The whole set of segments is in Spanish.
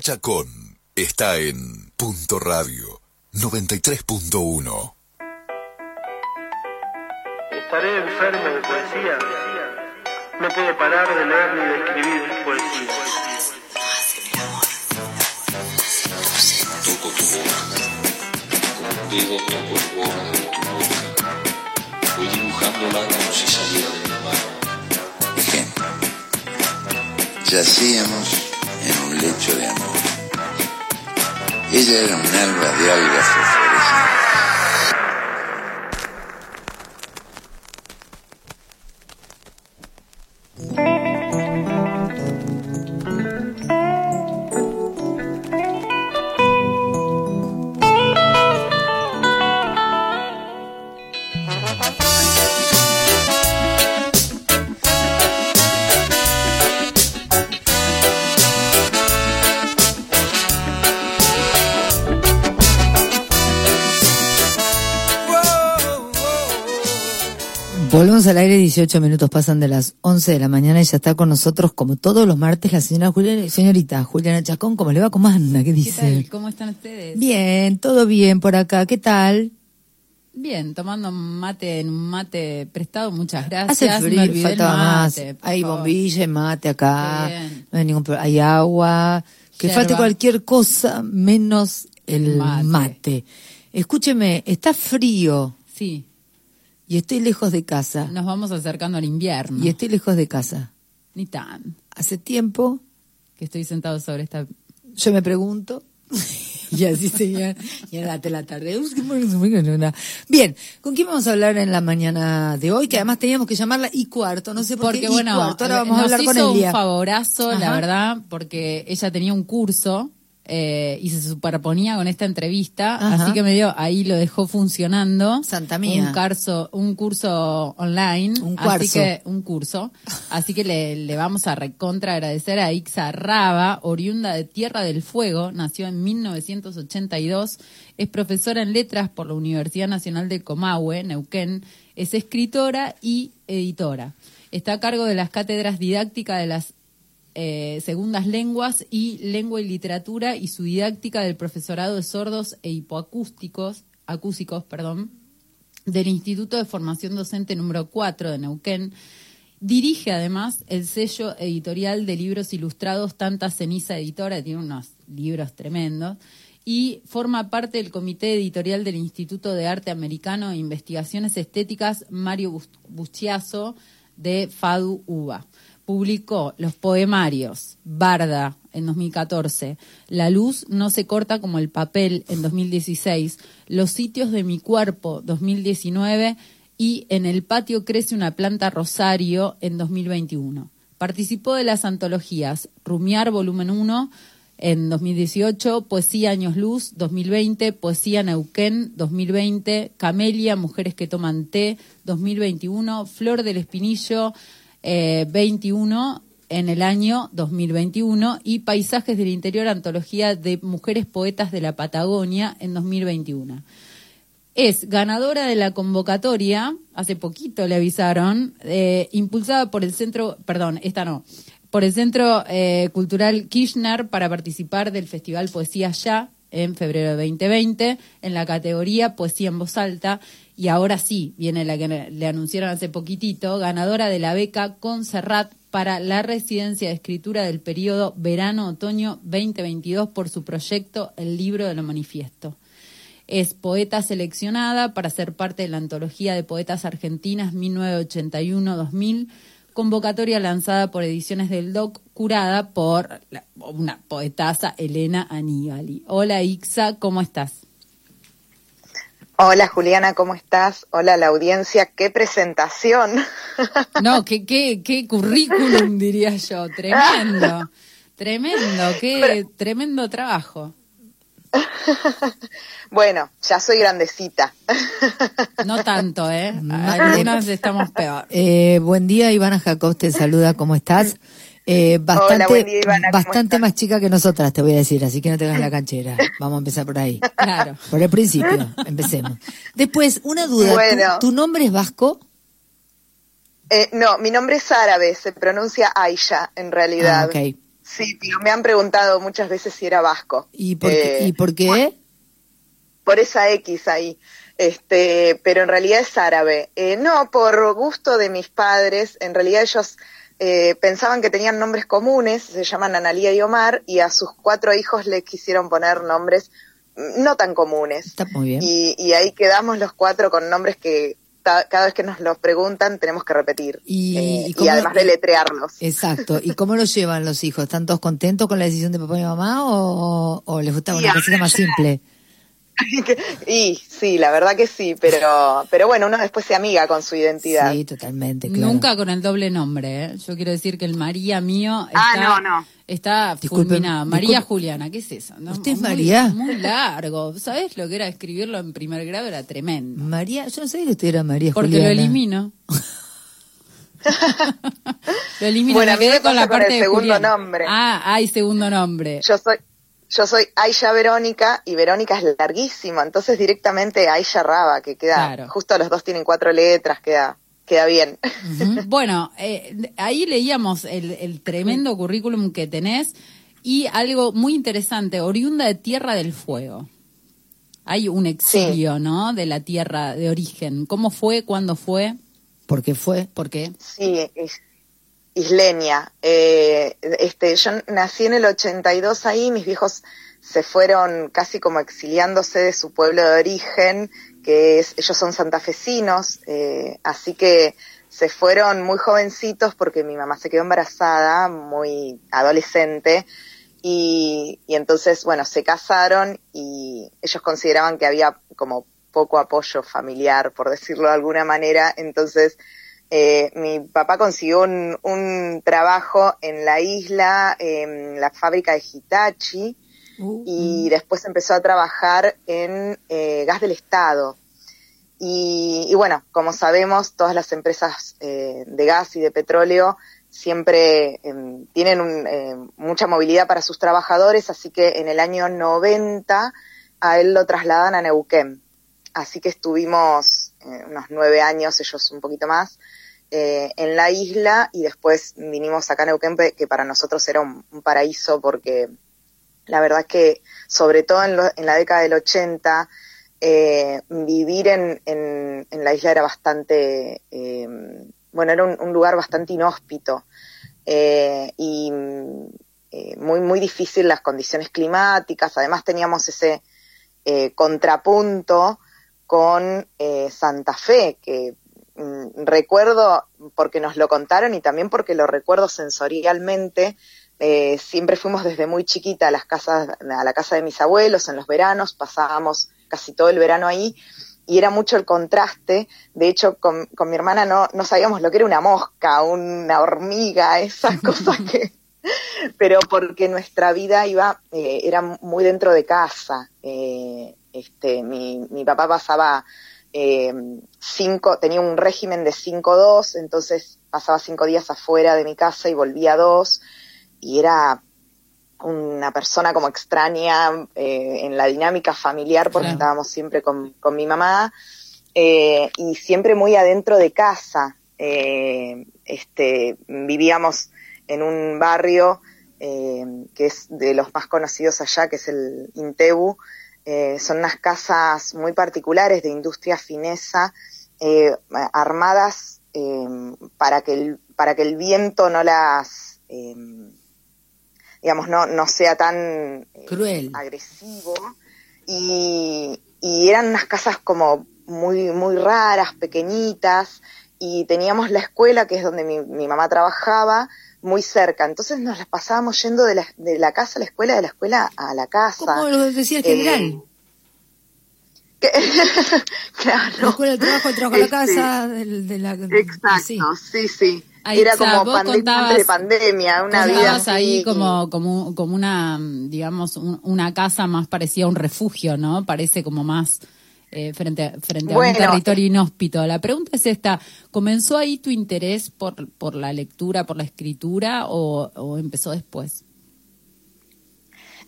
Chacón está en Punto Radio 93.1. Estaré enfermo de poesía. No puedo parar de leer ni de escribir poesía. Toco tu boca, con dedo toco el borde de tu boca. Voy dibujándola como si saliera de mi mano. Ejemplo. Yacíamos en un lecho de amor. Ella era un alba de algas al aire, 18 minutos pasan de las 11 de la mañana y ya está con nosotros, como todos los martes, la señora Juliana, señorita Juliana Chacón. ¿Cómo le va? ¿Cómo anda? ¿Qué ¿Qué dice? tal? ¿Cómo están ustedes? Bien, todo bien por acá. ¿Qué tal? Bien, tomando mate en un mate prestado, muchas gracias. Hace frío, Me faltaba más. mate, Hay favor. bombilla, y mate acá. No hay ningún problema. Hay agua. Que Yerba. falte cualquier cosa menos el Mate. mate. Escúcheme, está frío Sí, y estoy lejos de casa. nos vamos acercando al invierno. Y estoy lejos de casa. Ni tan. Hace tiempo Que estoy sentado sobre esta... yo me pregunto. y así seguía. Y era la tarde. Bien, ¿con quién vamos a hablar en la mañana de hoy? Que además teníamos que llamarla y cuarto. No sé por Porque qué. bueno, y cuarto. Ahora vamos a nos hablar con hizo Elia. un favorazo, la Ajá. verdad, porque ella tenía un curso eh, y se superponía con esta entrevista, Ajá. así que me dio, ahí lo dejó funcionando. Santa mía. Un, curso, un curso online. Un Así cuarzo. que, un curso. Así que le, le vamos a recontra agradecer a Ixa Raba, oriunda de Tierra del Fuego, nació en 1982, es profesora en letras por la Universidad Nacional de Comahue, Neuquén, es escritora y editora. Está a cargo de las cátedras didácticas de las eh, segundas lenguas y lengua y literatura y su didáctica del profesorado de sordos e hipoacústicos, acúsicos, perdón, del Instituto de Formación Docente número 4 de Neuquén. Dirige además el sello editorial de libros ilustrados Tanta Ceniza Editora, tiene unos libros tremendos, y forma parte del comité editorial del Instituto de Arte Americano e Investigaciones Estéticas Mario Bus- Buschiazo de FADU UBA. Publicó los poemarios Barda en 2014, La luz no se corta como el papel en 2016, Los sitios de mi cuerpo 2019 y En el patio crece una planta rosario en 2021. Participó de las antologías Rumiar volumen 1 en 2018, Poesía Años Luz 2020, Poesía Neuquén 2020, Camelia, Mujeres que toman té 2021, Flor del Espinillo eh, 21 en el año 2021 y Paisajes del Interior, Antología de Mujeres Poetas de la Patagonia en 2021 es ganadora de la convocatoria, hace poquito le avisaron, eh, impulsada por el centro, perdón, esta no, por el Centro eh, Cultural Kirchner para participar del Festival Poesía Ya en febrero de 2020 en la categoría Poesía en Voz Alta y ahora sí, viene la que le anunciaron hace poquitito, ganadora de la beca Conserrat para la residencia de escritura del periodo verano-otoño 2022 por su proyecto El Libro de lo Manifiesto. Es poeta seleccionada para ser parte de la antología de poetas argentinas 1981-2000, convocatoria lanzada por Ediciones del DOC, curada por la- una poetasa Elena Aníbali. Hola Ixa, ¿cómo estás? Hola Juliana, ¿cómo estás? Hola la audiencia, qué presentación. No, qué, qué, qué currículum diría yo, tremendo, tremendo, qué tremendo trabajo. Bueno, ya soy grandecita. No tanto, ¿eh? Algunas estamos peor. Eh, buen día, Ivana Jacob te saluda, ¿cómo estás? Eh, bastante buen día, Ivana, ¿cómo bastante más chica que nosotras, te voy a decir, así que no te hagas la canchera. Vamos a empezar por ahí. Claro. Por el principio, empecemos. Después, una duda, ¿tu- Bueno. ¿tu, nombre es vasco? Eh, no, mi nombre es árabe, se pronuncia Aisha en realidad. Ah. Sí, pero me han preguntado muchas veces si era vasco. ¿Y por, Eh, ¿y por qué? por esa X ahí. Este, pero en realidad es árabe. Eh, no, por gusto de mis padres, en realidad ellos eh, pensaban que tenían nombres comunes, se llaman Analía y Omar, y a sus cuatro hijos les quisieron poner nombres no tan comunes. Está muy bien. Y, y ahí quedamos los cuatro con nombres que ta- cada vez que nos los preguntan tenemos que repetir. Y- Eh, y y, cómo- además de letrearlos. Exacto. ¿Y cómo lo llevan los hijos? ¿Están todos contentos con la decisión de papá y mamá o, o les gusta Y una a cosita más simple? y sí, la verdad que sí, pero, pero bueno, uno después se amiga con su identidad. Sí, totalmente, claro. Nunca con el doble nombre, ¿eh? Yo quiero decir que el María mío está, Ah, no, no. está fulminado. María. Juliana, ¿qué es eso? no? ¿Usted es Muy- María? Muy largo. ¿Sabes lo que era escribirlo en primer grado? Era tremendo. María, yo no sabía que usted era María Porque Juliana. lo elimino. lo elimino. Bueno, me a mí quedé me con la con parte el de segundo Juliana. nombre. Ah, hay segundo nombre. Yo soy, yo soy Aisha Verónica y Verónica es larguísimo, entonces directamente Aisha Raba, que queda, Claro. justo los dos tienen cuatro letras, queda, queda bien. Bueno, eh, ahí leíamos el, el tremendo currículum que tenés y algo muy interesante, oriunda de Tierra del Fuego. Hay un exilio, ¿no? De la tierra de origen. ¿Cómo fue? ¿Cuándo fue? Porque fue. ¿Por qué? Sí, is- isleña. Eh, este, yo nací en el 82 ahí, mis viejos se fueron casi como exiliándose de su pueblo de origen, que es, ellos son santafesinos, eh, así que se fueron muy jovencitos porque mi mamá se quedó embarazada, muy adolescente, y, y entonces, bueno, se casaron y ellos consideraban que había como poco apoyo familiar, por decirlo de alguna manera, entonces eh, mi papá consiguió un, un trabajo en la isla, en la fábrica de Hitachi, Uh, y después empezó a trabajar en eh, gas del Estado. Y, y bueno, como sabemos, todas las empresas eh, de gas y de petróleo siempre em, tienen un, eh, mucha movilidad para sus trabajadores, así que en el año 90 a él lo trasladan a Neuquén. Así que estuvimos eh, unos nueve años, ellos un poquito más, eh, en la isla y después vinimos acá a Neuquén, que para nosotros era un, paraíso porque la verdad es que, sobre todo en, la década del 80, eh, vivir en, en, la isla era bastante, eh, bueno, era un, un lugar bastante inhóspito eh, y muy, muy difícil las condiciones climáticas. Además teníamos ese contrapunto con Santa Fe, que recuerdo porque nos lo contaron y también porque lo recuerdo sensorialmente. Eh, siempre fuimos desde muy chiquita a las casas, a la casa de mis abuelos en los veranos, pasábamos casi todo el verano ahí y era mucho el contraste. De hecho, con, con mi hermana no, no sabíamos lo que era una mosca, una hormiga, esas cosas que, pero porque nuestra vida iba, eh, era muy dentro de casa. Eh, este, mi, mi papá pasaba eh, cinco, tenía un régimen de 5-2, entonces pasaba cinco días afuera de mi casa y volvía dos, y era una persona como extraña eh, en la dinámica familiar porque Claro. estábamos siempre con, con mi mamá eh, y siempre muy adentro de casa. Eh, este, vivíamos en un barrio que es de los más conocidos allá, que es el Intebu. Eh, son unas casas muy particulares de industria finesa, eh, armadas eh, para, que el, para que el viento no las, eh, digamos, no, no sea tan eh, Cruel. agresivo. Y, y eran unas casas como muy, muy raras, pequeñitas, y teníamos la escuela, que es donde mi, mi mamá trabajaba, muy cerca. Entonces nos las pasábamos yendo de la, de la casa a la escuela, de la escuela a la casa. ¿Cómo lo decía el Eh, general? que- la claro. escuela del trabajo, el trabajo a la Este, casa, de, la... Exacto, sí. sí, sí. Ahí Era está, como pandemia contabas- de pandemia, una vida ahí como, como, como una, digamos, un- una casa más parecida a un refugio, ¿no? Parece como más eh, frente, a- frente a un territorio inhóspito. La pregunta es esta, ¿comenzó ahí tu interés por, por la lectura, por la escritura o, o empezó después?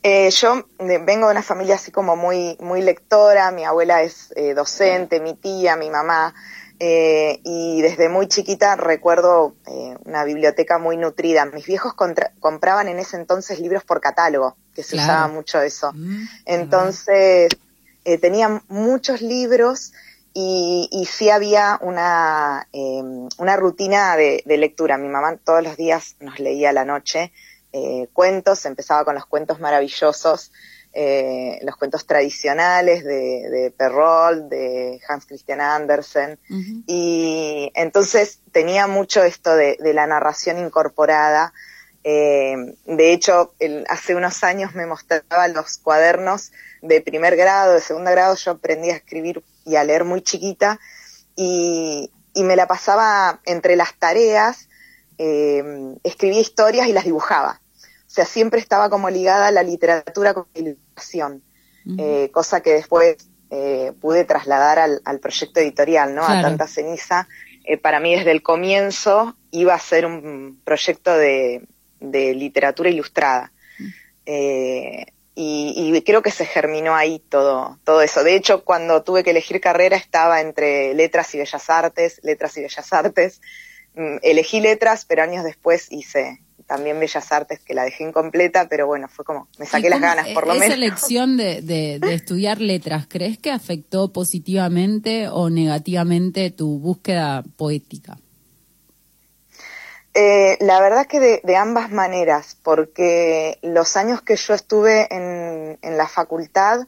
Eh, yo vengo de una familia así como muy, muy lectora, mi abuela es eh, docente, mi tía, mi mamá eh, y desde muy chiquita recuerdo eh, una biblioteca muy nutrida. Mis viejos contra- compraban en ese entonces libros por catálogo, que se Claro. usaba mucho eso. Mm, Entonces, eh, tenía muchos libros y, y sí había una, eh, una rutina de, de lectura. Mi mamá todos los días nos leía a la noche eh, cuentos, empezaba con los cuentos maravillosos, eh, los cuentos tradicionales de, de Perrault, de Hans Christian Andersen, y entonces tenía mucho esto de, de la narración incorporada. Eh, de hecho, el- hace unos años me mostraba los cuadernos de primer grado, de segundo grado, yo aprendí a escribir y a leer muy chiquita y, y me la pasaba entre las tareas, eh, escribía historias y las dibujaba. O sea, siempre estaba como ligada a la literatura con la ilustración, eh, cosa que después eh, pude trasladar al, al proyecto editorial, ¿no? Claro. A tanta ceniza. Para mí desde el comienzo iba a ser un proyecto de, de literatura ilustrada. Eh, y, y creo que se germinó ahí todo, todo eso. De hecho, cuando tuve que elegir carrera estaba entre letras y bellas artes, letras y bellas artes. Mm, elegí letras, pero años después hice también bellas artes que la dejé incompleta, pero bueno, fue como, me saqué ¿Y las ganas por lo esa menos. elección de, de- de estudiar letras, ¿crees que afectó positivamente o negativamente tu búsqueda poética? Eh, la verdad que de, de ambas maneras, porque los años que yo estuve en, en la facultad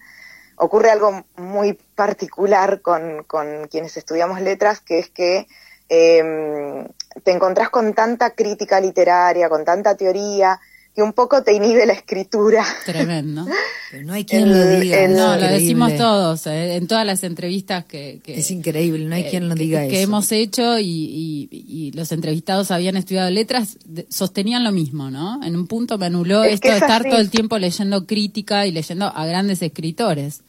ocurre algo muy particular con, con quienes estudiamos letras, que es que eh, te encontrás con tanta crítica literaria, con tanta teoría, que un poco te inhibe la escritura. Tremendo. Pero no hay quien El- lo diga. el- No, lo decimos todos, eh, en todas las entrevistas que, que- Es increíble, no hay eh, quien lo que- diga que eso. hemos hecho y, y- y los entrevistados habían estudiado letras, sostenían lo mismo, ¿no? En un punto me anuló Es esto que de es estar así. todo el tiempo leyendo crítica y leyendo a grandes escritores.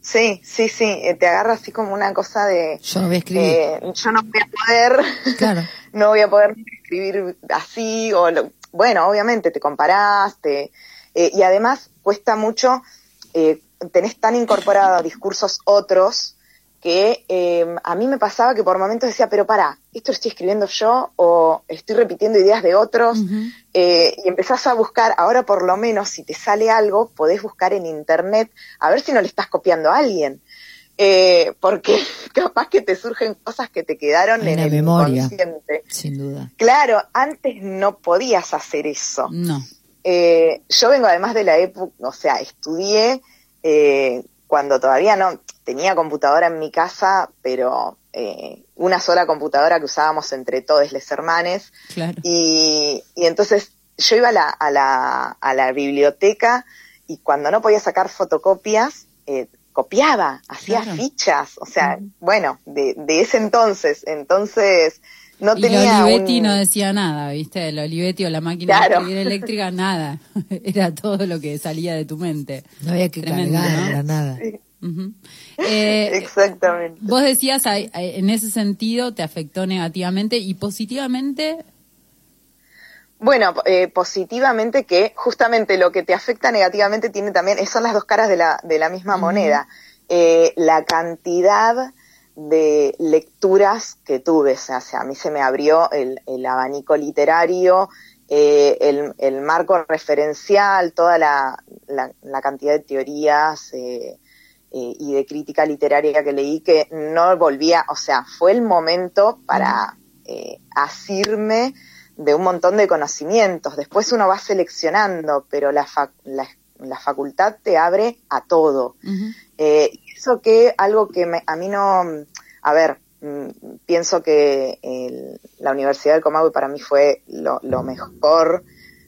Sí, sí, sí, eh, te agarra así como una cosa de... Yo no voy a escribir. eh, yo no voy a poder... Claro. no voy a poder escribir así, o lo- bueno, obviamente te comparás, te- eh, y además cuesta mucho, eh, tenés tan incorporados discursos otros que eh, a mí me pasaba que por momentos decía, pero para, ¿esto lo estoy escribiendo yo o estoy repitiendo ideas de otros? Eh, y empezás a buscar, ahora por lo menos si te sale algo, podés buscar en internet a ver si no le estás copiando a alguien. Eh, porque capaz que te surgen cosas que te quedaron en una el memoria. inconsciente. Sin duda. Claro, antes no podías hacer eso. No. Eh, yo vengo además de la época, o sea, estudié eh, cuando todavía no tenía computadora en mi casa, pero una sola computadora que usábamos entre todos los hermanes. Claro. Y, y entonces yo iba a la, a, la, a la biblioteca y cuando no podía sacar fotocopias, eh, copiaba, hacía Claro. fichas, o sea, bueno, de, de ese entonces, entonces no y tenía la Olivetti un- no decía nada, ¿viste? El Olivetti o la máquina Claro. de escribir eléctrica, nada. Era todo lo que salía de tu mente. No había que Tremendo, cargar ¿no? para nada. Eh, Exactamente. Vos decías, en ese sentido te afectó negativamente y positivamente, Bueno, eh, positivamente que justamente lo que te afecta negativamente tiene también, son las dos caras de la, de la misma moneda. Eh, la cantidad de lecturas que tuve, o sea, a mí se me abrió el, el abanico literario, eh, el, el marco referencial, toda la, la, la cantidad de teorías eh, eh, y de crítica literaria que leí que no volvía, o sea, fue el momento para eh, asirme de un montón de conocimientos. Después uno va seleccionando, pero la, la, la facultad te abre a todo. Eh, eso que algo que me- a mí no, a ver, mm, pienso que el- la Universidad del Comahue para mí fue lo, lo mejor,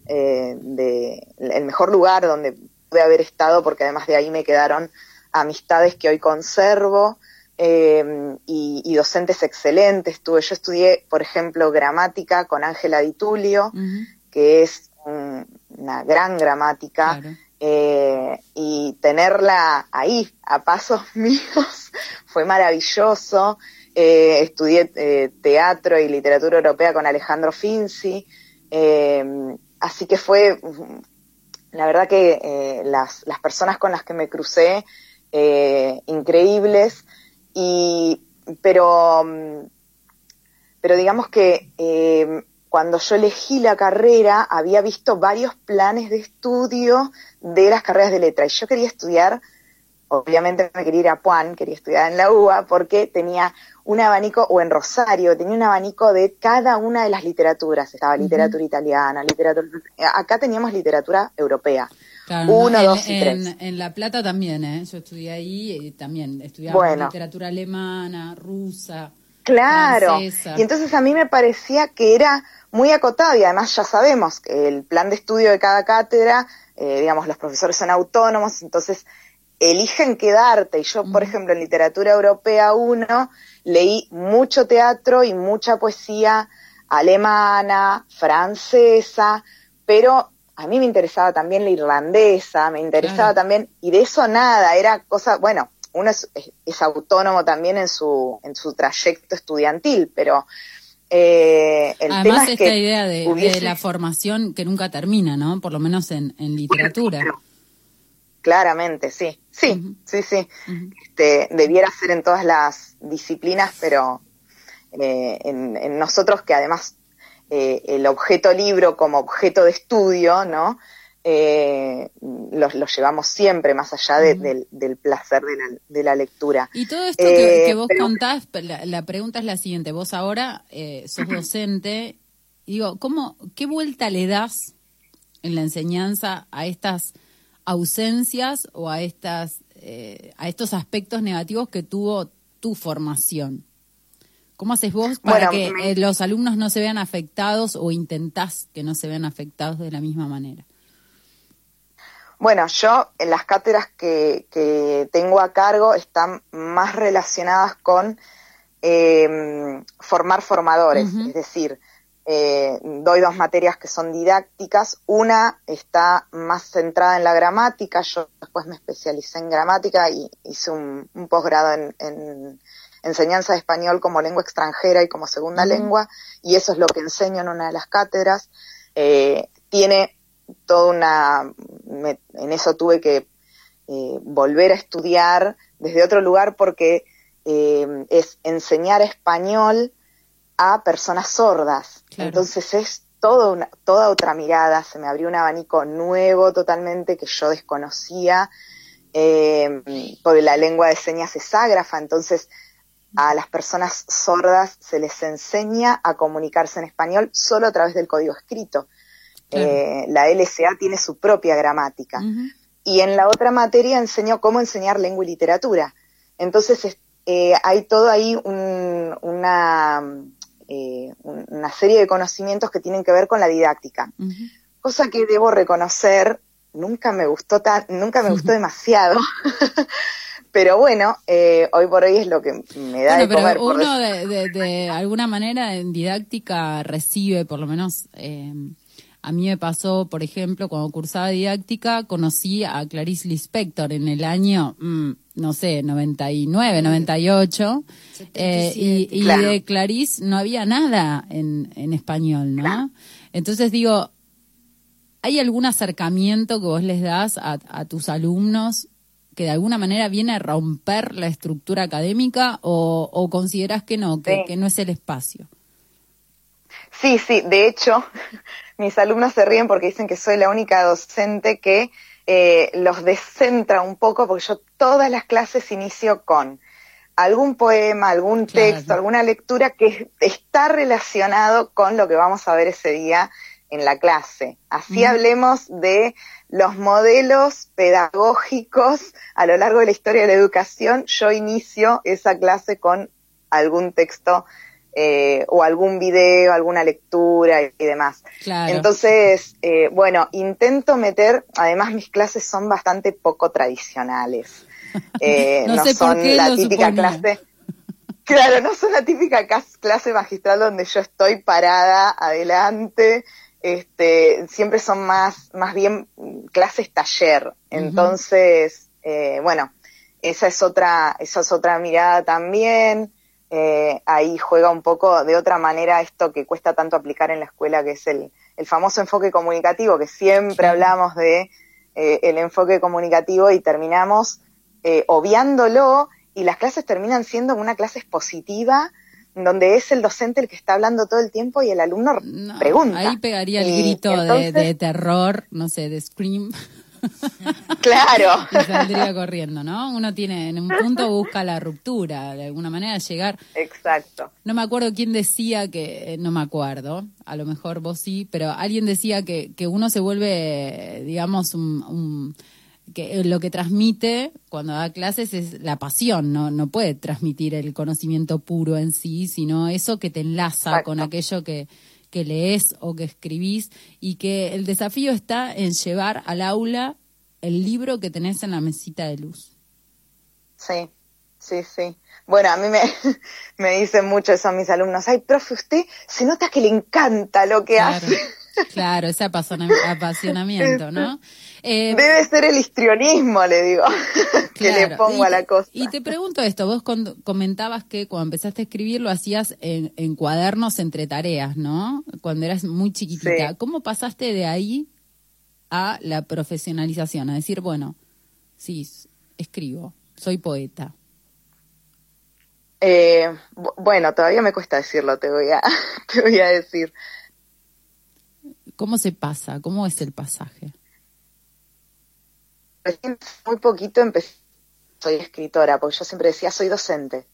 eh, de, el mejor lugar donde pude haber estado, porque además de ahí me quedaron amistades que hoy conservo eh, y, y docentes excelentes. Tuve, yo estudié, por ejemplo, gramática con Ángela Di Tulio, que es un- una gran gramática. Claro. Eh, y tenerla ahí a pasos míos fue maravilloso. Eh, estudié eh, teatro y literatura europea con Alejandro Finzi, eh, así que fue, mm, la verdad que las, las personas con las que me crucé, increíbles, y pero, pero digamos que eh, cuando yo elegí la carrera había visto varios planes de estudio de las carreras de letra. Y yo quería estudiar, obviamente me quería ir a Puan, quería estudiar en la UBA porque tenía un abanico, o en Rosario, tenía un abanico de cada una de las literaturas, estaba literatura italiana, literatura, acá teníamos literatura europea. Claro, Uno, en, dos y en- tres. en La Plata también, ¿eh? Yo estudié ahí y también estudiaba Bueno. literatura alemana, rusa. Claro. francesa. Y entonces a mí me parecía que era muy acotado y además ya sabemos que el plan de estudio de cada cátedra, eh, digamos, los profesores son autónomos, entonces eligen quedarte. Y yo, por ejemplo, en literatura europea 1 leí mucho teatro y mucha poesía alemana, francesa, pero a mí me interesaba también la irlandesa, me interesaba Claro. también, y de eso nada, era cosa, bueno, uno es, es- es autónomo también en su, en su trayecto estudiantil, pero eh, el tema Además, es esta que idea de, la formación que nunca termina, ¿no? Por lo menos en, en literatura. Claramente, sí, sí, sí, sí. Este, debiera ser en todas las disciplinas, pero eh, en, en nosotros que además eh, el objeto libro como objeto de estudio, ¿no? Eh, lo, lo llevamos siempre más allá de- del, del placer de la, de la lectura. Y todo esto que, Eh, que vos pero- contás, la, la pregunta es la siguiente. Vos ahora eh, sos docente. digo, ¿cómo, ¿qué vuelta le das en la enseñanza a estas ausencias o a, estas, a estos aspectos negativos que tuvo tu formación? ¿Cómo haces vos para Bueno, que me- eh, los alumnos no se vean afectados o intentás que no se vean afectados de la misma manera? Bueno, yo en las cátedras que, que tengo a cargo están más relacionadas con eh, formar formadores, es decir, eh, doy dos materias que son didácticas, una está más centrada en la gramática, yo después me especialicé en gramática y hice un, un posgrado en, en enseñanza de español como lengua extranjera y como segunda lengua, y eso es lo que enseño en una de las cátedras. Eh, tiene toda una, me- en eso tuve que eh, volver a estudiar desde otro lugar porque eh, es enseñar español a personas sordas. Claro. Entonces es todo una, toda otra mirada, se me abrió un abanico nuevo totalmente que yo desconocía, eh, porque la lengua de señas es ágrafa, entonces a las personas sordas se les enseña a comunicarse en español solo a través del código escrito. Claro. Eh, la LSA tiene su propia gramática. Y en la otra materia enseñó cómo enseñar lengua y literatura. Entonces es- eh, hay todo ahí un- una, eh, un- una serie de conocimientos que tienen que ver con la didáctica. Cosa que debo reconocer, nunca me gustó tan, nunca me gustó demasiado. Pero bueno, eh, hoy por hoy es lo que me da Bueno, de pero comer. uno de, de- de alguna manera en didáctica recibe, por lo menos eh, a mí me pasó, por ejemplo, cuando cursaba didáctica, conocí a Clarice Lispector en el año, mm, no sé, 99, 98, eh, y, y Claro. de Clarice no había nada en, en español, ¿no? Entonces digo, ¿hay algún acercamiento que vos les das a, a tus alumnos que de alguna manera viene a romper la estructura académica o, o consideras que no, que, Sí. que no es el espacio? Sí, sí, de hecho, mis alumnos se ríen porque dicen que soy la única docente que eh, los descentra un poco, porque yo todas las clases inicio con algún poema, algún Claro. texto, alguna lectura que está relacionado con lo que vamos a ver ese día en la clase. Así hablemos de los modelos pedagógicos a lo largo de la historia de la educación. Yo inicio esa clase con algún texto eh, o algún video, alguna lectura y, y demás. Claro. Entonces, eh, bueno, intento meter, además mis clases son bastante poco tradicionales. Eh, No no, sé por son qué la lo típica suponía. clase. Claro, no son la típica clase magistral donde yo estoy parada adelante. Este, siempre son más, más bien clases taller. Entonces, eh, bueno, esa es otra, esa es otra mirada también. Eh, ahí juega un poco de otra manera esto que cuesta tanto aplicar en la escuela, que es el, el famoso enfoque comunicativo, que siempre hablamos de eh, el enfoque comunicativo y terminamos eh, obviándolo y las clases terminan siendo una clase expositiva donde es el docente el que está hablando todo el tiempo y el alumno No, pregunta. Ahí pegaría el Y grito de- entonces- de, terror, no sé, de scream. Claro. y saldría corriendo, ¿no? Uno tiene, en un punto busca la ruptura, de alguna manera llegar. Exacto. No me acuerdo quién decía que, eh, no me acuerdo, a lo mejor vos sí, pero alguien decía que, que uno se vuelve, digamos, un, un- que lo que transmite cuando da clases es la pasión, no, no puede transmitir el conocimiento puro en sí, sino eso que te enlaza Exacto. con aquello que, que lees o que escribís y que el desafío está en llevar al aula el libro que tenés en la mesita de luz. Sí, sí, sí. Bueno, a mí me, me dicen mucho eso a mis alumnos. Ay, profe, usted se nota que le encanta lo que Claro, hace. claro, ese apasiona- apasionamiento, ¿no? Eh, Debe ser el histrionismo, le digo, que le pongo y a la cosa. Y te pregunto esto, vos comentabas que cuando empezaste a escribir lo hacías en, en cuadernos entre tareas, ¿no? Cuando eras muy chiquitita. Sí. ¿Cómo pasaste de ahí a la profesionalización? A decir, bueno, sí, escribo, soy poeta. Eh, bu- bueno, todavía me cuesta decirlo, te voy a, te voy a decir. ¿Cómo se pasa? ¿Cómo es el pasaje? Recién muy poquito empecé, soy escritora, porque yo siempre decía soy docente.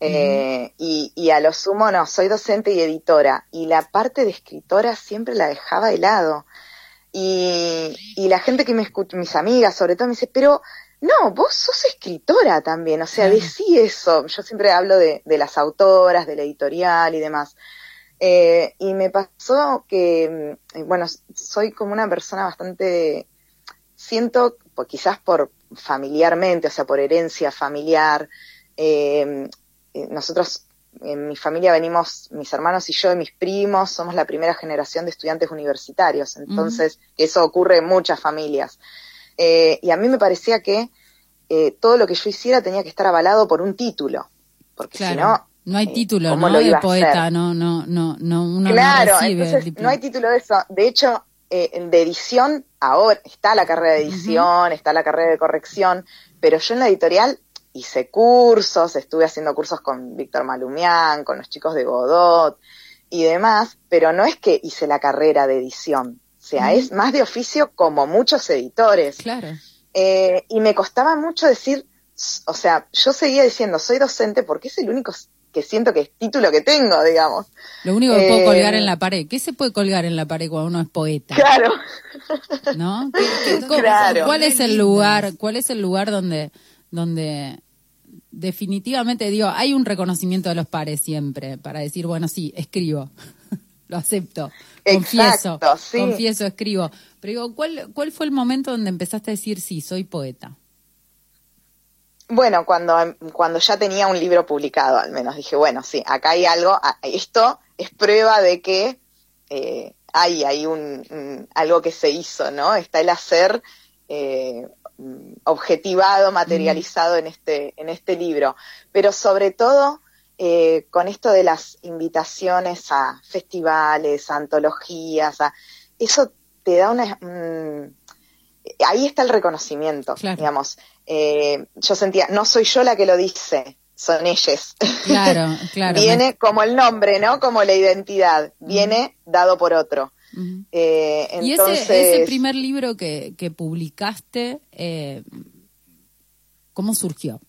Eh, y, y a lo sumo no, soy docente y editora. Y la parte de escritora siempre la dejaba de lado. Y, y la gente que me escucha, mis amigas sobre todo, me dice, pero no, vos sos escritora también, o sea, decí eso. Yo siempre hablo de, de las autoras, de la editorial y demás. Eh, y me pasó que, mm, bueno, soy como una persona bastante, siento, pues, quizás por familiarmente, o sea, por herencia familiar, eh, nosotros en mi familia venimos, mis hermanos y yo y mis primos, somos la primera generación de estudiantes universitarios, entonces eso ocurre en muchas familias. Eh, y a mí me parecía que eh, todo lo que yo hiciera tenía que estar avalado por un título, porque si Claro. no... hay eh, título, ¿cómo ¿no? lo De poeta, no, no, no, no, uno claro, no recibe entonces no hay título de eso. De hecho, eh, de edición, ahora está la carrera de edición, está la carrera de corrección, pero yo en la editorial hice cursos, estuve haciendo cursos con Víctor Malumián, con los chicos de Godot y demás, pero no es que hice la carrera de edición. O sea, es más de oficio como muchos editores. Claro. Eh, y me costaba mucho decir, o sea, yo seguía diciendo, soy docente porque es el único que siento que es título que tengo, digamos. Lo único que puedo Eh, colgar en la pared. ¿Qué se puede colgar en la pared cuando uno es poeta? Claro. ¿No? ¿Qué- qué- cómo- Claro. ¿Cuál es el lugar? ¿Cuál es el lugar donde, donde definitivamente digo, hay un reconocimiento de los pares siempre para decir, bueno, sí, escribo, lo acepto, confieso, Exacto, sí. confieso, escribo. Pero digo, ¿cuál, ¿cuál fue el momento donde empezaste a decir, sí, soy poeta? Bueno, cuando, cuando ya tenía un libro publicado, al menos dije, bueno, sí, acá hay algo, esto es prueba de que eh, hay, hay un, un- algo que se hizo, ¿no? Está el hacer eh, mm, objetivado, materializado en este, en este libro. Pero sobre todo, eh, con esto de las invitaciones a festivales, a antologías, a, eso te da una, mm, ahí está el reconocimiento, Claro. digamos. Eh, yo sentía, no soy yo la que lo dice, son ellas. Claro, claro. viene como el nombre, ¿no? Como la identidad, viene dado por otro. Ujú. Eh, Y entonces, ese, ese primer libro que, que publicaste, eh, ¿cómo surgió?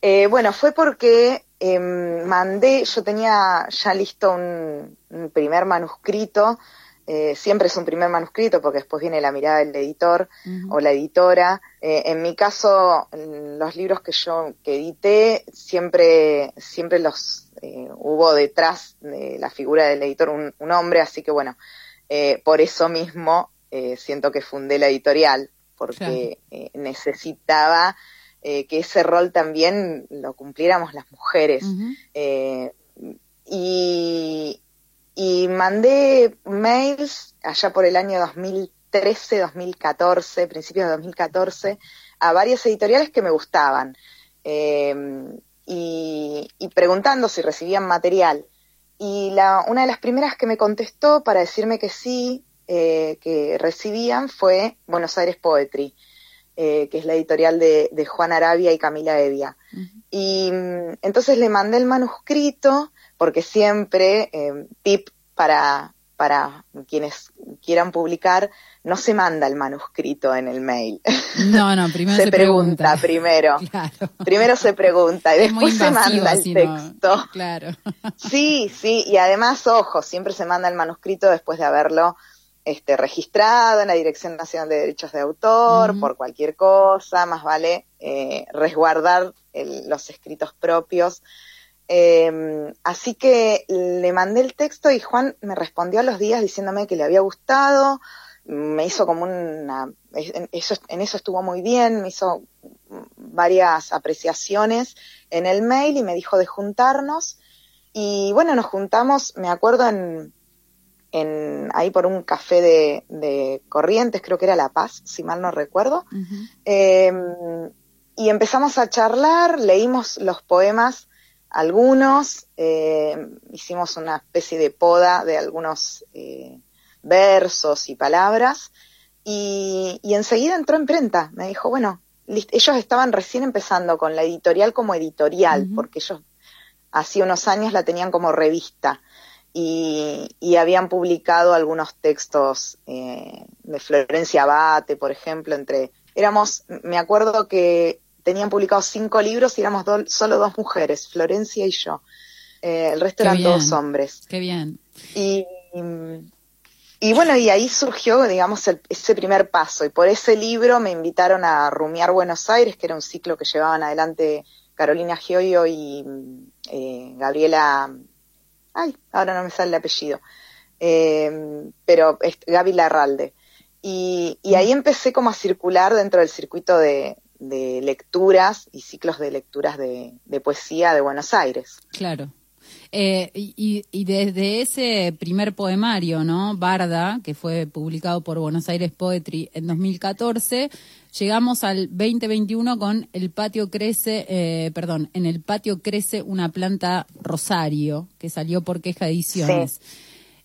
Eh, bueno, fue porque eh, mandé, yo tenía ya listo un, un primer manuscrito, eh, siempre es un primer manuscrito porque después viene la mirada del editor o la editora. Eh, en mi caso, en los libros que yo que edité, siempre, siempre los eh, hubo detrás de la figura del editor un, un hombre, así que bueno, por eso mismo siento que fundé la editorial, porque necesitaba que ese rol también lo cumpliéramos las mujeres. Y, y mandé mails allá por el año 2013, 2014, principios de 2014, a varias editoriales que me gustaban eh, y, preguntando si recibían material. Y la, una de las primeras que me contestó para decirme que sí, eh, que recibían, fue Buenos Aires Poetry. Eh, que es la editorial de, de, Juan Arabia y Camila Evia. Y mm, entonces le mandé el manuscrito, porque siempre, eh, tip para, para quienes quieran publicar, no se manda el manuscrito en el mail. No, no, primero se, pregunta, primero. Primero se pregunta y después se manda el texto. Claro. Sí, sí, y además, ojo, siempre se manda el manuscrito después de haberlo este, registrado en la Dirección Nacional de Derechos de Autor, por cualquier cosa, más vale eh, resguardar los escritos propios. Em, así que le mandé el texto y Juan me respondió a los días diciéndome que le había gustado, me hizo como una, eso, en eso estuvo muy bien, me hizo varias apreciaciones en el mail y me dijo de juntarnos. Y bueno, nos juntamos, me acuerdo en, en ahí por un café de, de, Corrientes, creo que era La Paz, si mal no recuerdo. Em, y empezamos a charlar, leímos los poemas, algunos, eh, hicimos una especie de poda de algunos eh, versos y palabras, y, y, enseguida entró en prenta. Me dijo, bueno, ellos estaban recién empezando con la editorial como editorial, porque ellos hace unos años la tenían como revista. Y, y habían publicado algunos textos eh, de Florencia Abate, por ejemplo, entre... Éramos, me acuerdo que tenían publicados cinco libros y éramos solo dos mujeres, Florencia y yo. Eh, el resto eran todos hombres. Qué bien. Y, y bueno, y ahí surgió, digamos, ese primer paso. Y por ese libro me invitaron a Rumiar Buenos Aires, que era un ciclo que llevaban adelante Carolina Gioio y eh, Gabriela. Ay, ahora no me sale el apellido. Eh, pero es Gaby Larralde. Y, y ahí empecé como a circular dentro del circuito de, de lecturas y ciclos de lecturas de, poesía de Buenos Aires. Claro. Eh, y, y, desde ese primer poemario, ¿no? Barda, que fue publicado por Buenos Aires Poetry en 2014, llegamos al 2021 con El patio crece, eh, perdón, en el patio crece una planta rosario, que salió por Queja Ediciones.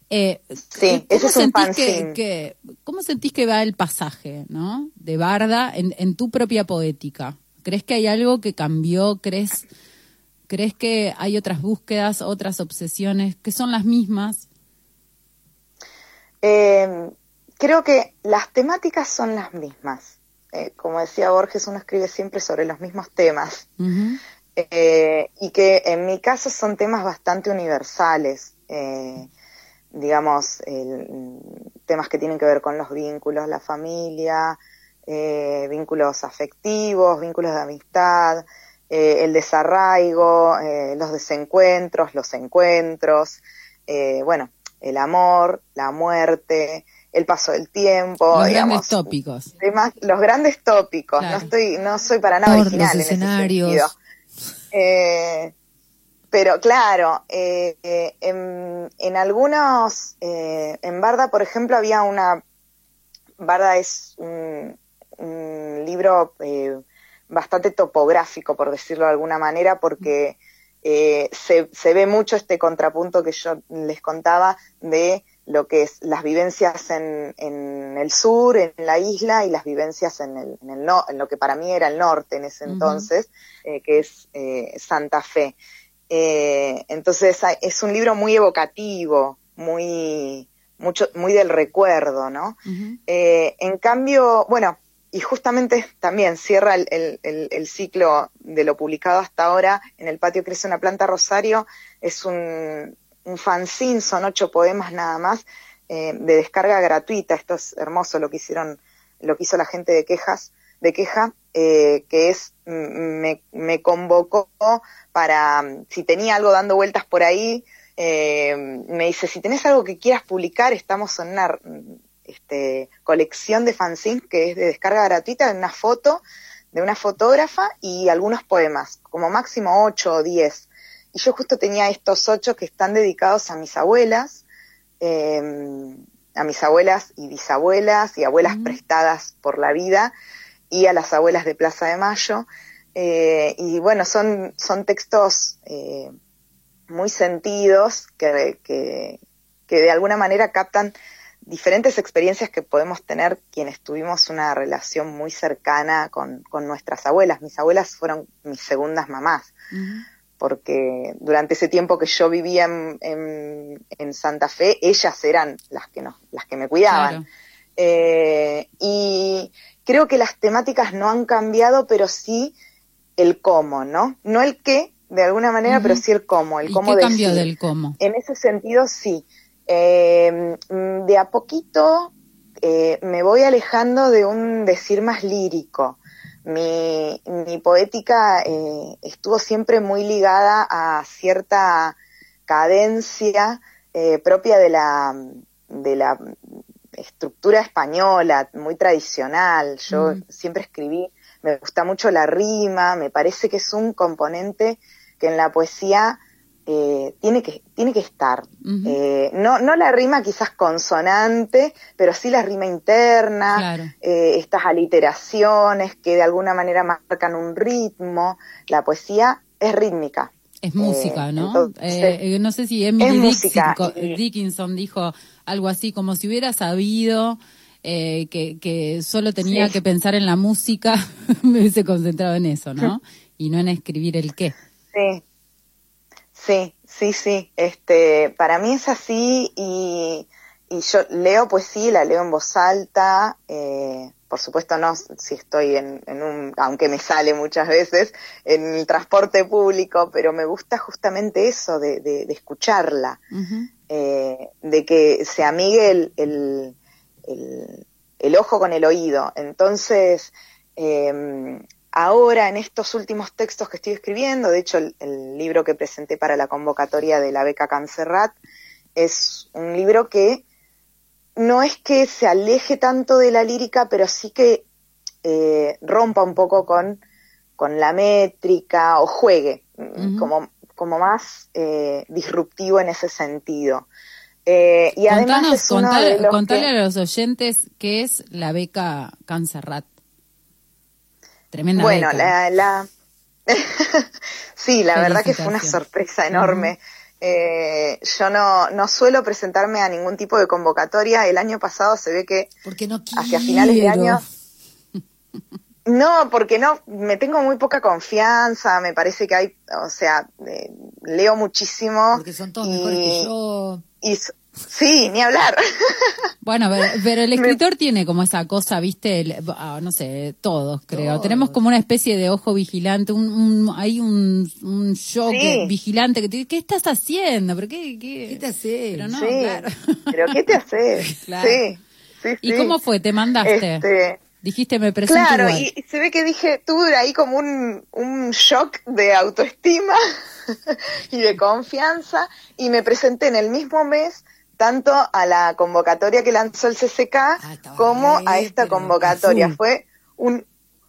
Eh, sí, ese es un que, ¿Cómo sentís que va el pasaje, ¿no? De Barda en, en, tu propia poética. ¿Crees que hay algo que cambió? ¿Crees, ¿Crees que hay otras búsquedas, otras obsesiones que son las mismas? Eh, creo que las temáticas son las mismas. Eh, como decía Borges, uno escribe siempre sobre los mismos temas. eh, y que en mi caso son temas bastante universales. Eh, digamos, temas que tienen que ver con los vínculos, la familia, vínculos afectivos, vínculos de amistad, eh, el desarraigo, eh, los desencuentros, los encuentros, bueno, el amor, la muerte, el paso del tiempo, los grandes tópicos. los grandes tópicos. No estoy, no soy para nada original en escenarios. ese sentido. Pero claro, eh, eh, en, algunos, eh, en Barda, por ejemplo, había una, Barda es un, libro bastante topográfico, por decirlo de alguna manera, porque se, se ve mucho este contrapunto que yo les contaba de lo que es las vivencias en, en el sur, en la isla, y las vivencias en, el, en, el no, en lo que para mí era el norte en ese entonces, que es Santa Fe. Eh, entonces es un libro muy evocativo, muy, mucho, muy del recuerdo, ¿no? eh, en cambio, bueno, y justamente también cierra el, el, el, ciclo de lo publicado hasta ahora, en el patio crece una planta rosario, es un, un fanzine, son ocho poemas nada más, eh, de descarga gratuita, esto es hermoso lo que hicieron, lo que hizo la gente de quejas, de queja, eh, que es, me, me, convocó para, si tenía algo dando vueltas por ahí, eh, me dice, si tenés algo que quieras publicar, estamos en una este, colección de fanzines que es de descarga gratuita, de una foto, de una fotógrafa y algunos poemas, como máximo ocho o diez. Y yo justo tenía estos ocho que están dedicados a mis abuelas, eh, a mis abuelas y bisabuelas y abuelas prestadas por la vida, y a las abuelas de Plaza de Mayo. Eh, y bueno, son, son textos eh, muy sentidos que, que, que, de alguna manera captan diferentes experiencias que podemos tener quienes tuvimos una relación muy cercana con, con nuestras abuelas. Mis abuelas fueron mis segundas mamás, porque durante ese tiempo que yo vivía en, en, en Santa Fe, ellas eran las que, nos, las que me cuidaban. Claro. Eh, y creo que las temáticas no han cambiado, pero sí el cómo, ¿no? No el qué, de alguna manera, pero sí el cómo, el ¿Y cómo qué cambió del cómo? En ese sentido, sí. Eh, mm, de a poquito eh, me voy alejando de un decir más lírico. Mi, mi poética eh, estuvo siempre muy ligada a cierta cadencia propia de la, de la estructura española, muy tradicional. Yo Mm. siempre escribí, me gusta mucho la rima, me parece que es un componente que en la poesía eh, tiene que tiene que estar. Eh, no, no la rima quizás consonante, pero sí la rima interna, Claro. eh, estas aliteraciones que de alguna manera marcan un ritmo. La poesía es rítmica. Es música, Eh, ¿no? entonces, Eh, no sé si Emily Dickinson dijo algo así, como si hubiera sabido eh, que, que solo tenía Sí. que pensar en la música, me hubiese concentrado en eso, ¿no? Y no en escribir el qué. Sí, sí, sí, sí. Este, para mí es así y, y yo leo poesía, la leo en voz alta. eh, por supuesto no si estoy en, en un, aunque me sale muchas veces, en el transporte público, pero me gusta justamente eso de, de, de escucharla, eh, de que se amigue el, el, el, el ojo con el oído. Entonces, eh, ahora en estos últimos textos que estoy escribiendo, de hecho el, el libro que presenté para la convocatoria de la beca Cancerrat es un libro que no es que se aleje tanto de la lírica, pero sí que eh, rompa un poco con, con la métrica o juegue, como, como más eh, disruptivo en ese sentido. Eh, y además es uno de los contale que- a los oyentes qué es la beca Cancerrat. Tremenda Bueno, beca. la, la... sí, la verdad que fue una sorpresa enorme. Eh, yo no, no suelo presentarme a ningún tipo de convocatoria. El año pasado se ve que Porque no quiero. hacia finales de año... No, porque no, me tengo muy poca confianza, me parece que hay, o sea, eh, leo muchísimo. Porque son todos y- mejores que yo. y sí, ni hablar. Bueno, pero, pero el escritor tiene como esa cosa, viste, El- ah, no sé, todos creo. Todos. Tenemos como una especie de ojo vigilante, un, un- hay un, un shock Sí. vigilante que te dice, ¿qué estás haciendo? ¿Pero qué, qué? ¿Qué te hace? Pero no, sí, claro. pero ¿qué te haces? Claro. Sí, sí, ¿Y cómo fue? ¿Te mandaste? Este, Dijiste, me presento Claro, igual. y se ve que dije, tuve ahí como un, un shock de autoestima y de confianza y me presenté en el mismo mes tanto a la convocatoria que lanzó el CCK Ah, como a esta convocatoria. Fue un,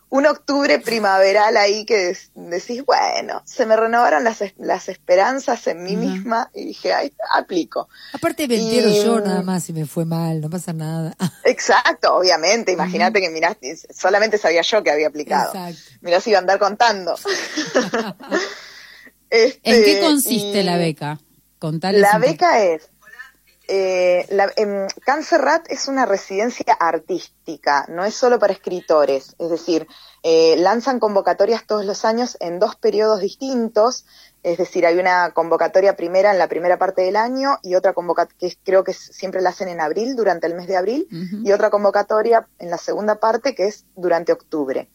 un octubre primaveral ahí que decís, bueno, se me renovaron las, las esperanzas en mí misma y dije, ay, aplico. Aparte me entero Y- yo nada más si me fue mal, no pasa nada. Exacto, obviamente, imagínate que miraste, solamente sabía yo que había aplicado. Exacto. Mirá si iba a andar contando. Este, ¿En qué consiste y la beca? Contales La beca es, eh, la, em, Cancerrat es una residencia artística, no es solo para escritores, es decir, eh, lanzan convocatorias todos los años en dos periodos distintos, es decir, hay una convocatoria primera en la primera parte del año y otra convocatoria que creo que siempre la hacen en abril, durante el mes de abril, y otra convocatoria en la segunda parte que es durante octubre.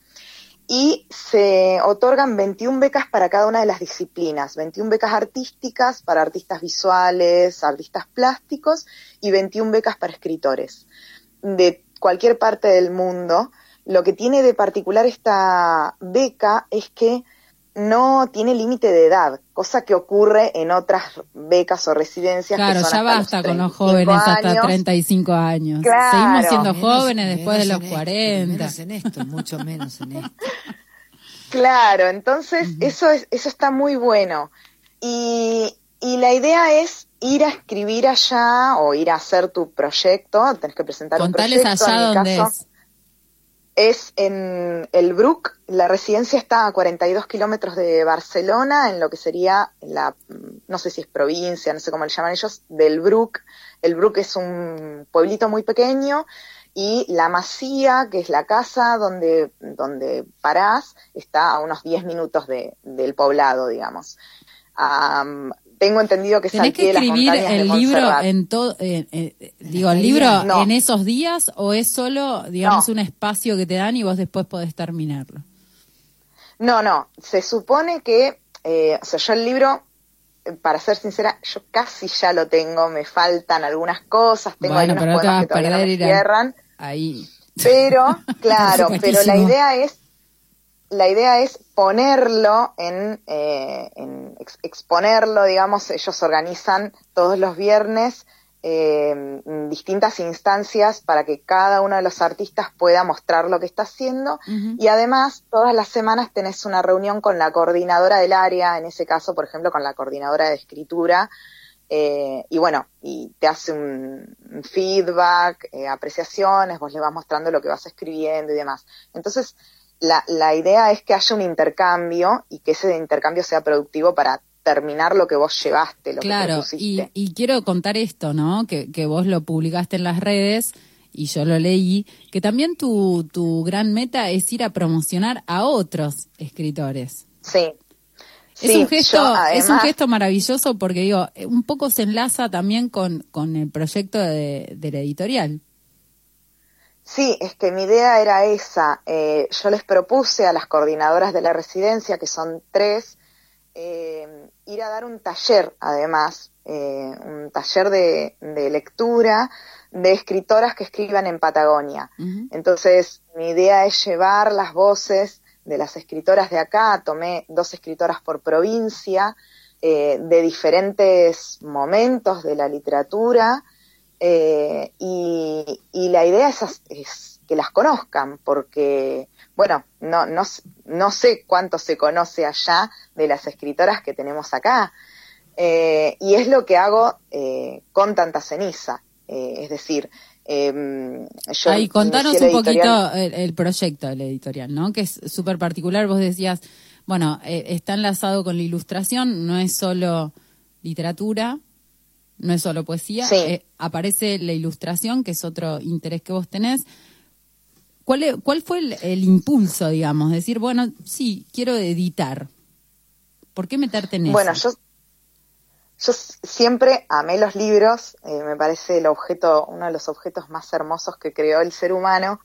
Y se otorgan 21 becas para cada una de las disciplinas, 21 becas artísticas para artistas visuales, artistas plásticos y 21 becas para escritores de cualquier parte del mundo. Lo que tiene de particular esta beca es que no tiene límite de edad, cosa que ocurre en otras becas o residencias. Claro, que son ya hasta basta los con los 35 jóvenes hasta años. 35 años. Claro. Seguimos siendo Menos- jóvenes después de los en esto, 40. menos en esto, mucho menos en esto. Claro, entonces eso es, eso está muy bueno. Y, y la idea es ir a escribir allá o ir a hacer tu proyecto, tenés que presentar Contales un proyecto. allá en mi dónde caso, es. Es en el Bruc, la residencia está a 42 kilómetros de Barcelona, en lo que sería la, no sé si es provincia, no sé cómo le llaman ellos, del Bruc. El Bruc es un pueblito muy pequeño y la masía, que es la casa donde, donde parás, está a unos 10 minutos de, del poblado, digamos. Am, tengo entendido que ¿Tenés que las escribir de el libro en todo, eh, eh, digo, el libro No. en esos días o es solo, digamos, No. un espacio que te dan y vos después podés terminarlo? No, no, se supone que, eh, o sea, yo el libro, para ser sincera, yo casi ya lo tengo, me faltan algunas cosas, tengo Bueno, algunos poemas que todavía no me cierran, Ahí. pero, claro, pero la idea es, la idea es ponerlo en, eh, en ex- exponerlo, digamos, ellos organizan todos los viernes eh, distintas instancias para que cada uno de los artistas pueda mostrar lo que está haciendo y además todas las semanas tenés una reunión con la coordinadora del área, en ese caso, por ejemplo, con la coordinadora de escritura, eh, y bueno, y te hace un, un feedback, eh, apreciaciones, vos le vas mostrando lo que vas escribiendo y demás. Entonces, la, la idea es que haya un intercambio y que ese intercambio sea productivo para terminar lo que vos llevaste, lo que Claro, y, propusiste. y quiero contar esto, ¿no? Que, que vos lo publicaste en las redes y yo lo leí, que también tu, tu gran meta es ir a promocionar a otros escritores. Sí. Es, Sí, un gesto, es un gesto maravilloso porque digo, un poco se enlaza también con, con el proyecto de, de la editorial. Sí, es que mi idea era esa. Eh, yo les propuse a las coordinadoras de la residencia, que son tres, eh, ir a dar un taller, además, eh, un taller de, de lectura de escritoras que escriban en Patagonia. Entonces, mi idea es llevar las voces de las escritoras de acá. Tomé dos escritoras por provincia, de diferentes momentos de la literatura. Eh, y, y la idea es, que las conozcan, porque, bueno, no, no, no sé cuánto se conoce allá de las escritoras que tenemos acá. Eh, y es lo que hago eh, con tanta ceniza. Eh, es decir, em, yo Ahí, contanos un poquito el, el proyecto de la editorial, ¿no? Que es súper particular. Vos decías, bueno, eh, está enlazado con la ilustración, no es solo literatura, no es solo poesía, Sí. eh, aparece la ilustración, que es otro interés que vos tenés. ¿Cuál, e- cuál fue el, el impulso, digamos? Decir, bueno, sí, quiero editar. ¿Por qué meterte en Bueno, eso? yo, yo s- siempre amé los libros, eh, me parece el objeto, uno de los objetos más hermosos que creó el ser humano,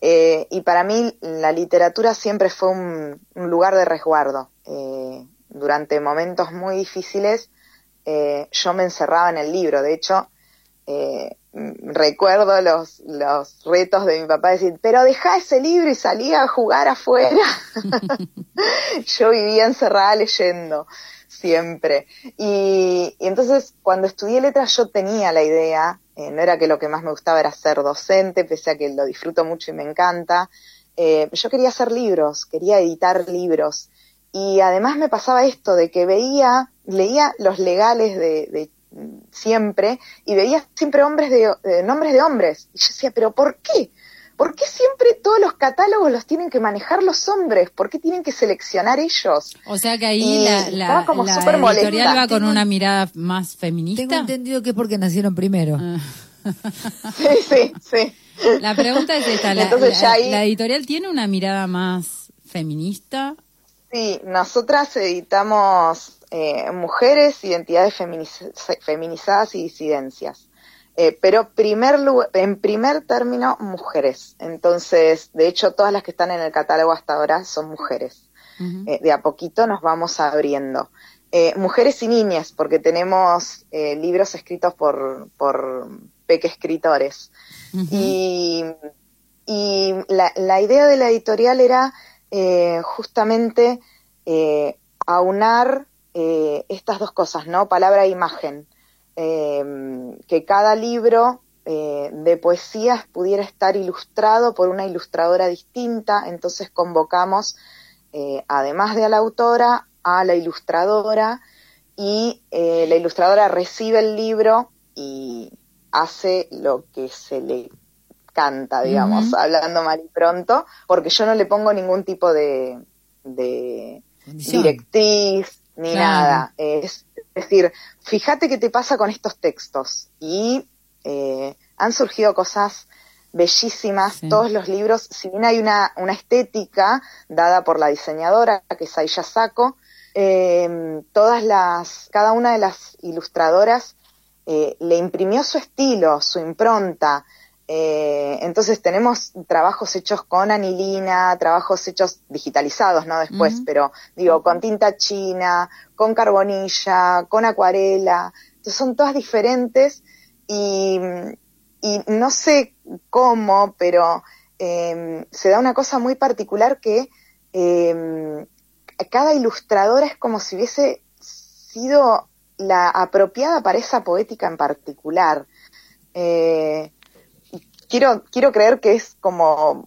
eh, y para mí la literatura siempre fue un, un lugar de resguardo. Eh, durante momentos muy difíciles eh, yo me encerraba en el libro, de hecho, eh, recuerdo los, los retos de mi papá decir, pero deja ese libro y salía a jugar afuera. yo vivía encerrada leyendo siempre. Y, y entonces cuando estudié letras yo tenía la idea, eh, no era que lo que más me gustaba era ser docente, pese a que lo disfruto mucho y me encanta, eh, yo quería hacer libros, quería editar libros. Y además me pasaba esto de que veía, leía los legales de, de siempre y veía siempre hombres de, de nombres de hombres. Y yo decía, pero ¿por qué? ¿Por qué siempre todos los catálogos los tienen que manejar los hombres? ¿Por qué tienen que seleccionar ellos? O sea que ahí y la, estaba la, como la súper molesta. editorial va con Tengo- una mirada más feminista. Tengo entendido que es porque nacieron primero. Ah. Sí, sí, sí. La pregunta es esta, la, Entonces la- ya ahí- la editorial tiene una mirada más feminista? Sí, nosotras editamos eh, mujeres, identidades feminiz- feminizadas y disidencias. Eh, pero primer lugar, en primer término, mujeres. Entonces, de hecho, todas las que están en el catálogo hasta ahora son mujeres. Eh, de a poquito nos vamos abriendo. Eh, mujeres y niñas, porque tenemos libros escritos por, por peque escritores. Y, y la, la idea de la editorial era eh, justamente eh, aunar eh, estas dos cosas, ¿no? Palabra e imagen. Eh, que cada libro de poesías pudiera estar ilustrado por una ilustradora distinta, entonces convocamos, además de a la autora, a la ilustradora y la ilustradora recibe el libro y hace lo que se le canta, digamos, hablando mal y pronto, porque yo no le pongo ningún tipo de, de directriz ni Claro. nada. Es decir, fíjate qué te pasa con estos textos. Y eh, han surgido cosas bellísimas, Sí. todos los libros, si bien hay una, una estética dada por la diseñadora, que es Aisha Sacco, eh, todas las, cada una de las ilustradoras eh, le imprimió su estilo, su impronta. Eh, entonces tenemos trabajos hechos con anilina, trabajos hechos digitalizados, ¿no? Después, pero digo, con tinta china, con carbonilla, con acuarela. Entonces son todas diferentes y, y no sé cómo, pero eh, se da una cosa muy particular que eh, cada ilustradora es como si hubiese sido la apropiada para esa poética en particular. Eh, quiero, quiero creer que es como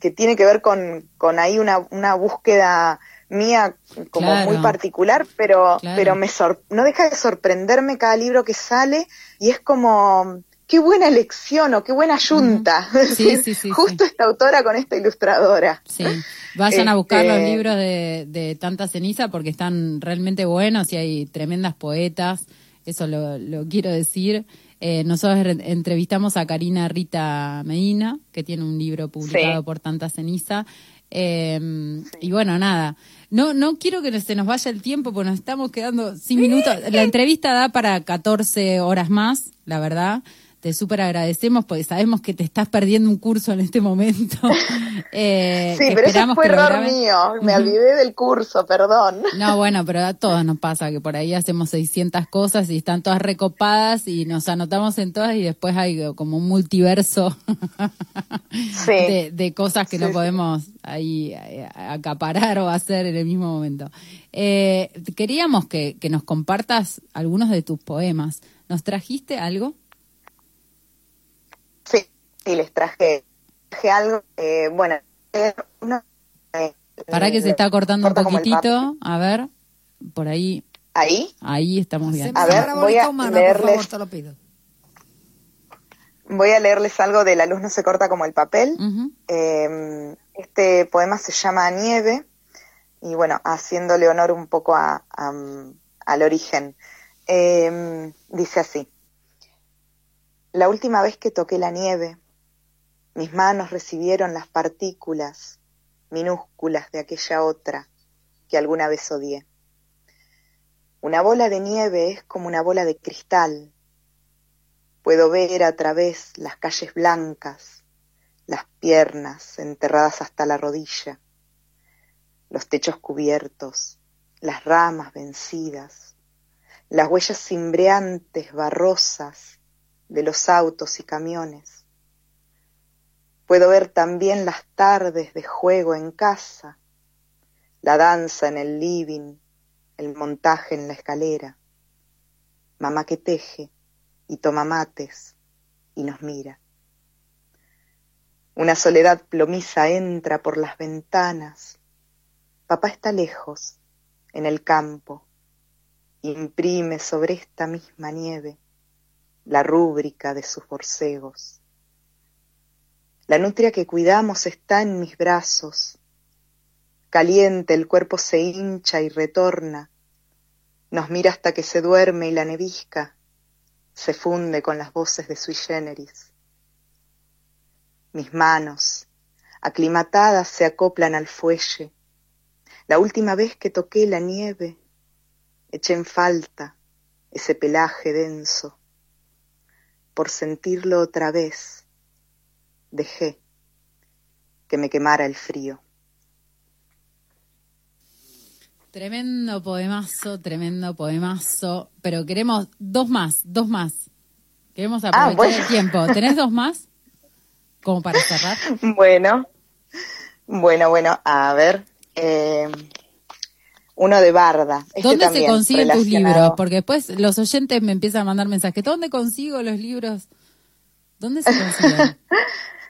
que tiene que ver con, con ahí una, una búsqueda mía como Claro. muy particular, pero, Claro. pero me sor- no deja de sorprenderme cada libro que sale y es como qué buena elección o qué buena yunta. Sí, sí, sí, justo esta autora con esta ilustradora. Sí, vayan a buscar Este- los libros de, de Tanta Ceniza porque están realmente buenos y hay tremendas poetas, eso lo, lo quiero decir. Eh, nosotros re- entrevistamos a Karina Rita Medina, que tiene un libro publicado Sí. por Tanta Ceniza. Eh, Y bueno, nada, no no quiero que se nos vaya el tiempo porque nos estamos quedando sin minutos. La entrevista da para 14 horas más, la verdad. Te súper agradecemos porque sabemos que te estás perdiendo un curso en este momento. Eh, Sí, pero eso fue error mío. Me olvidé del curso, perdón. No, bueno, pero a todos nos pasa que por ahí hacemos 600 cosas y están todas recopadas y nos anotamos en todas y después hay como un multiverso Sí. de, de cosas que Sí, no podemos ahí eh, acaparar o hacer en el mismo momento. Eh, queríamos que, que nos compartas algunos de tus poemas. ¿Nos trajiste algo? Sí, les traje, traje algo. eh, bueno, eh, uno, eh, Para que se eh, está cortando un poquitito. A ver, por ahí, Ahí, ahí estamos bien. A ver, voy a humana, por leerles- favor, te lo pido. voy a leerles algo de La luz no se corta como el papel. Eh, este poema se llama Nieve y bueno, haciéndole honor un poco a, a- al origen. Eh, dice así, la última vez que toqué la nieve, mis manos recibieron las partículas minúsculas de aquella otra que alguna vez odié. Una bola de nieve es como una bola de cristal. Puedo ver a través las calles blancas, las piernas enterradas hasta la rodilla, los techos cubiertos, las ramas vencidas, las huellas cimbreantes, barrosas de los autos y camiones. Puedo ver también las tardes de juego en casa, la danza en el living, el montaje en la escalera, mamá que teje y toma mates y nos mira. Una soledad plomiza entra por las ventanas. Papá está lejos, en el campo. Imprime sobre esta misma nieve la rúbrica de sus borcegos. La nutria que cuidamos está en mis brazos. Caliente el cuerpo se hincha y retorna. Nos mira hasta que se duerme y la nevisca se funde con las voces de sui generis. Mis manos, aclimatadas, se acoplan al fuelle. La última vez que toqué la nieve, eché en falta ese pelaje denso. Por sentirlo otra vez, dejé que me quemara el frío. Tremendo poemazo, tremendo poemazo, pero queremos dos más, dos más. Queremos aprovechar Ah, bueno. el tiempo. ¿Tenés dos más? Como para cerrar. Bueno, bueno, bueno, a ver. eh, uno de Barda. Este ¿Dónde se consiguen tus libros? Porque después los oyentes me empiezan a mandar mensajes. ¿Dónde consigo los libros? ¿Dónde se consiguen?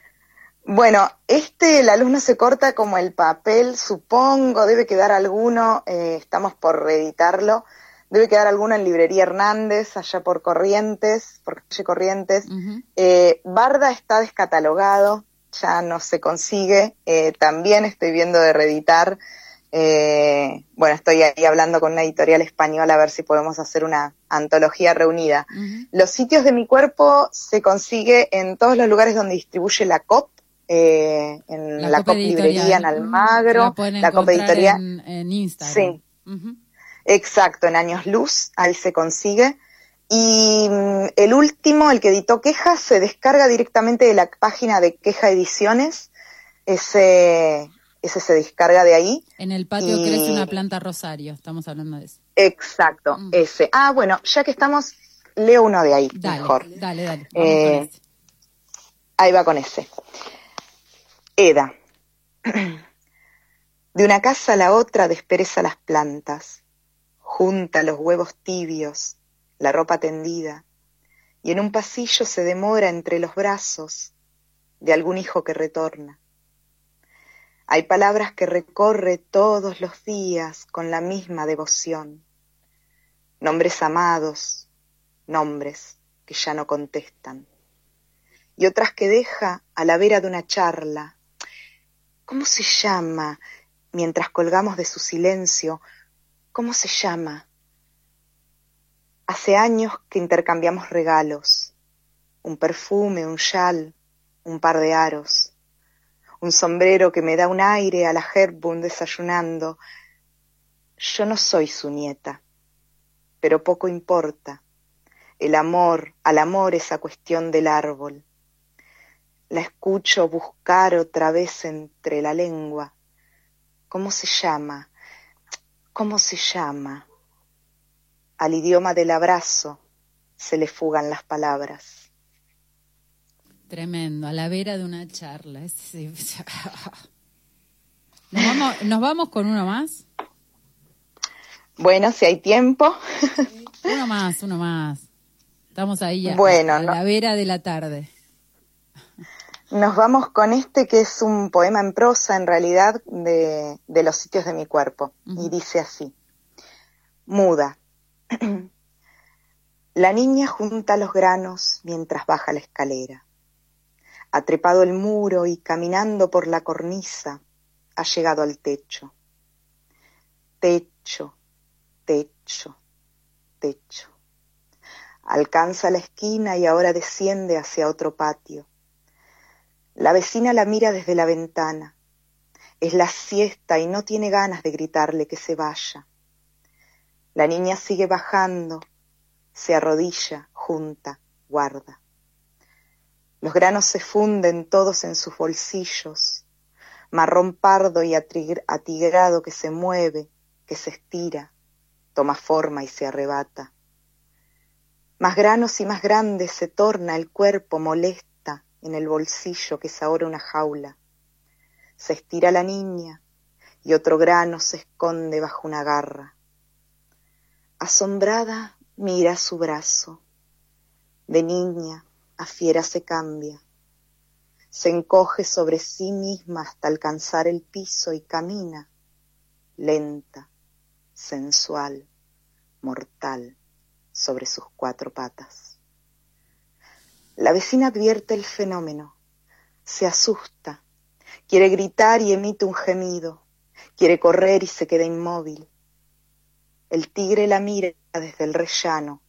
Bueno, este, la luz no se corta como el papel, supongo, debe quedar alguno, eh, estamos por reeditarlo. Debe quedar alguna en Librería Hernández, allá por Corrientes, por calle Corrientes. Eh, Barda está descatalogado, ya no se consigue. Eh, también estoy viendo de reeditar. Eh, bueno, estoy ahí hablando con una editorial española a ver si podemos hacer una antología reunida. Los sitios de mi cuerpo se consigue en todos los lugares donde distribuye la COP, eh, en la, COP Librería en Almagro, La la COP Editorial. en, en Instagram. Sí. Exacto, en Años Luz, ahí se consigue. Y mm, el último, el que editó Queja, se descarga directamente de la página de Queja Ediciones. Ese, ese se descarga de ahí. En el patio Y- crece una planta rosario, estamos hablando de eso. Exacto, Mm. ese. Ah, bueno, ya que estamos, leo uno de ahí, Dale, mejor. dale, dale. Eh, ese. Ahí va con ese. Eda. De una casa a la otra despereza las plantas, junta los huevos tibios, la ropa tendida, y en un pasillo se demora entre los brazos de algún hijo que retorna. Hay palabras que recorre todos los días con la misma devoción. Nombres amados, nombres que ya no contestan y otras que deja a la vera de una charla. ¿Cómo se llama? Mientras colgamos de su silencio, ¿cómo se llama? Hace años que intercambiamos regalos, un perfume, un chal, un par de aros, un sombrero que me da un aire a la Hepburn desayunando. Yo no soy su nieta, pero poco importa. El amor, al amor esa cuestión del árbol. La escucho buscar otra vez entre la lengua. ¿Cómo se llama? ¿Cómo se llama? Al idioma del abrazo se le fugan las palabras. Tremendo, a la vera de una charla. ¿Nos, vamos, ¿Nos vamos con uno más? Bueno, si hay tiempo. Uno más, uno más. Estamos ahí a, Bueno, a no- la vera de la tarde. Nos vamos con este que es un poema en prosa, en realidad, de, de los sitios de mi cuerpo. Y dice así. Muda. La niña junta los granos mientras baja la escalera. Ha trepado el muro y caminando por la cornisa ha llegado al techo. Techo, techo, techo. Alcanza la esquina y ahora desciende hacia otro patio. La vecina la mira desde la ventana. Es la siesta y no tiene ganas de gritarle que se vaya. La niña sigue bajando, se arrodilla, junta, guarda. Los granos se funden todos en sus bolsillos, marrón pardo y atigrado que se mueve, que se estira, toma forma y se arrebata. Más granos y más grandes se torna el cuerpo molesta en el bolsillo que es ahora una jaula. Se estira la niña y otro grano se esconde bajo una garra. Asombrada mira su brazo. De niña a fiera se cambia. Se encoge sobre sí misma hasta alcanzar el piso y camina, lenta, sensual, mortal, sobre sus cuatro patas. La vecina advierte el fenómeno, se asusta, quiere gritar y emite un gemido, quiere correr y se queda inmóvil. El tigre la mira desde el rellano,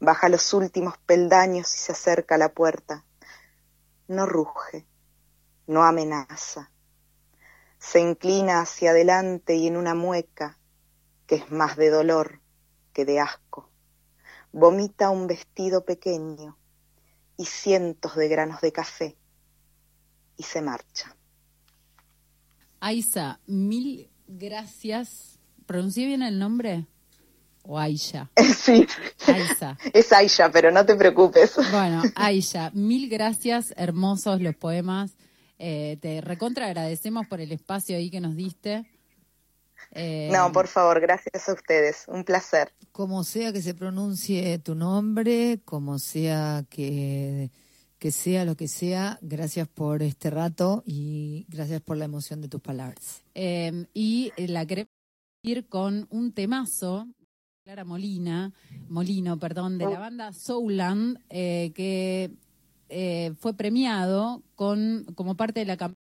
baja los últimos peldaños y se acerca a la puerta. No ruge, no amenaza. Se inclina hacia adelante y en una mueca, que es más de dolor que de asco, vomita un vestido pequeño y cientos de granos de café y se marcha. Aisa, mil gracias. ¿Pronuncié bien el nombre? ¿O Aisha? Sí, Aisa. es Aisha, pero no te preocupes. Bueno, Aisha, mil gracias, hermosos los poemas. Eh, te recontra agradecemos por el espacio ahí que nos diste. Eh, No, por favor, gracias a ustedes. Un placer. Como sea que se pronuncie tu nombre, como sea que, que sea lo que sea, gracias por este rato y gracias por la emoción de tus palabras. eh, y la queremos ir con un temazo Clara Molina, Molino, perdón, de la banda Souland, eh, que eh, fue premiado con como parte de la campaña